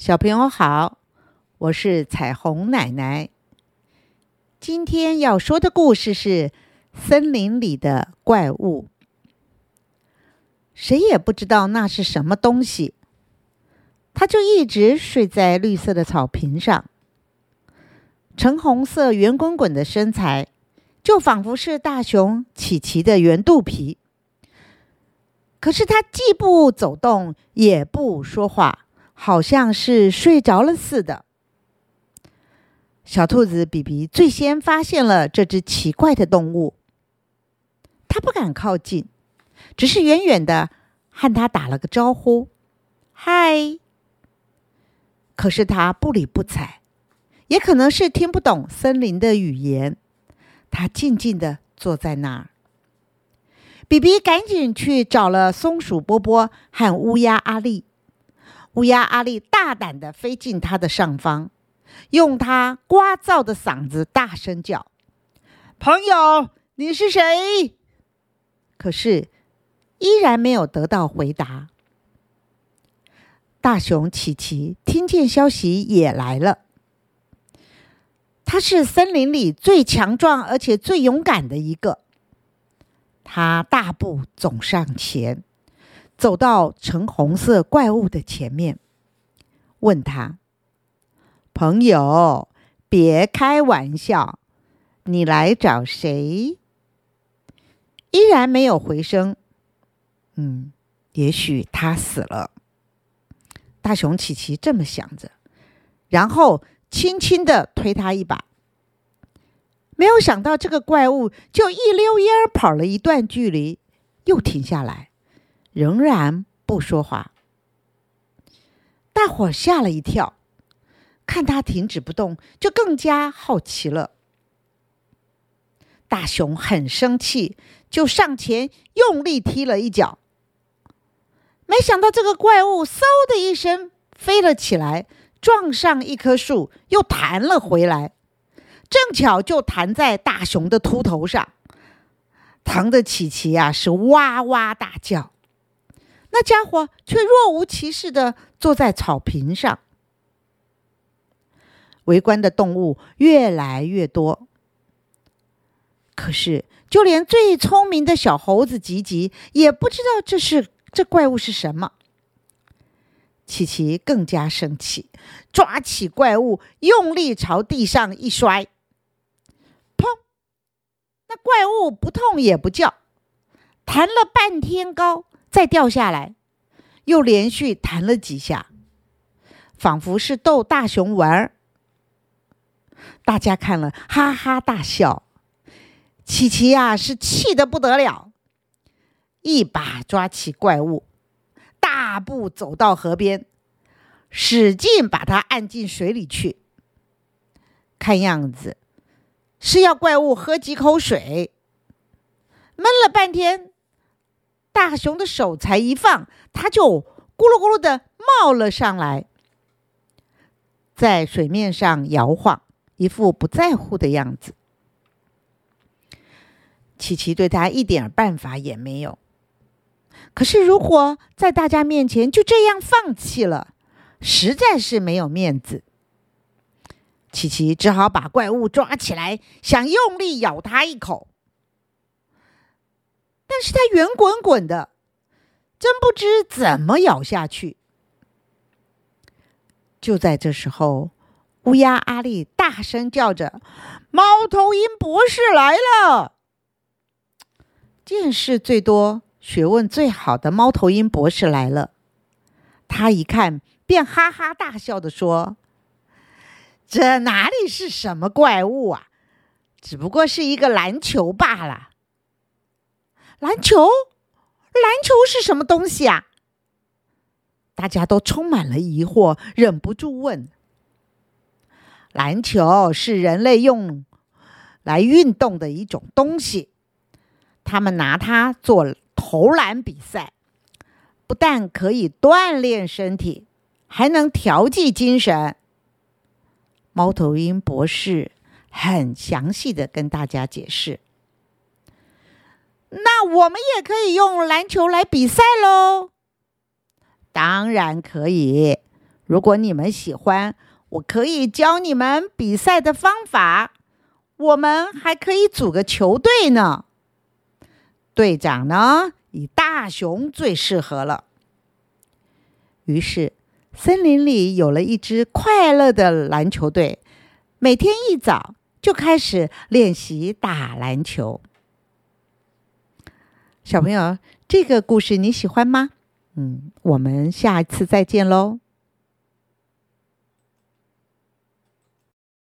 小朋友好，我是彩虹奶奶。今天要说的故事是《森林里的怪物》。谁也不知道那是什么东西，它就一直睡在绿色的草坪上。橙红色、圆滚滚的身材，就仿佛是大熊琪琪的圆肚皮。可是它既不走动，也不说话。好像是睡着了似的。小兔子比比最先发现了这只奇怪的动物，它不敢靠近，只是远远的和它打了个招呼：“嗨！”可是它不理不睬，也可能是听不懂森林的语言，它静静的坐在那儿。比比赶紧去找了松鼠波波和乌鸦阿丽。乌鸦阿力大胆的飞进它的上方，用它聒噪的嗓子大声叫：“朋友，你是谁？”可是依然没有得到回答。大熊琪琪听见消息也来了。他是森林里最强壮而且最勇敢的一个。他大步走上前。走到橙红色怪物的前面，问他：“朋友，别开玩笑，你来找谁？”依然没有回声。嗯，也许他死了。大熊琪琪这么想着，然后轻轻的推他一把。没有想到，这个怪物就一溜烟跑了一段距离，又停下来。仍然不说话，大伙吓了一跳，看他停止不动，就更加好奇了。大熊很生气，就上前用力踢了一脚。没想到这个怪物嗖的一声飞了起来，撞上一棵树，又弹了回来，正巧就弹在大熊的秃头上，疼的琪琪呀是哇哇大叫。那家伙却若无其事的坐在草坪上。围观的动物越来越多，可是就连最聪明的小猴子吉吉也不知道这是这怪物是什么。琪琪更加生气，抓起怪物，用力朝地上一摔，砰！那怪物不痛也不叫，弹了半天高。再掉下来，又连续弹了几下，仿佛是逗大熊玩儿。大家看了哈哈大笑。琪琪呀，是气得不得了，一把抓起怪物，大步走到河边，使劲把它按进水里去。看样子是要怪物喝几口水。闷了半天。大熊的手才一放，它就咕噜咕噜的冒了上来，在水面上摇晃，一副不在乎的样子。琪琪对他一点办法也没有。可是，如果在大家面前就这样放弃了，实在是没有面子。琪琪只好把怪物抓起来，想用力咬它一口。但是它圆滚滚的，真不知怎么咬下去。就在这时候，乌鸦阿力大声叫着：“猫头鹰博士来了！”见识最多、学问最好的猫头鹰博士来了。他一看，便哈哈大笑的说：“这哪里是什么怪物啊？只不过是一个篮球罢了。”篮球，篮球是什么东西啊？大家都充满了疑惑，忍不住问：“篮球是人类用来运动的一种东西，他们拿它做投篮比赛，不但可以锻炼身体，还能调剂精神。”猫头鹰博士很详细的跟大家解释。那我们也可以用篮球来比赛喽。当然可以，如果你们喜欢，我可以教你们比赛的方法。我们还可以组个球队呢。队长呢，以大熊最适合了。于是，森林里有了一支快乐的篮球队，每天一早就开始练习打篮球。小朋友，这个故事你喜欢吗？嗯，我们下一次再见喽。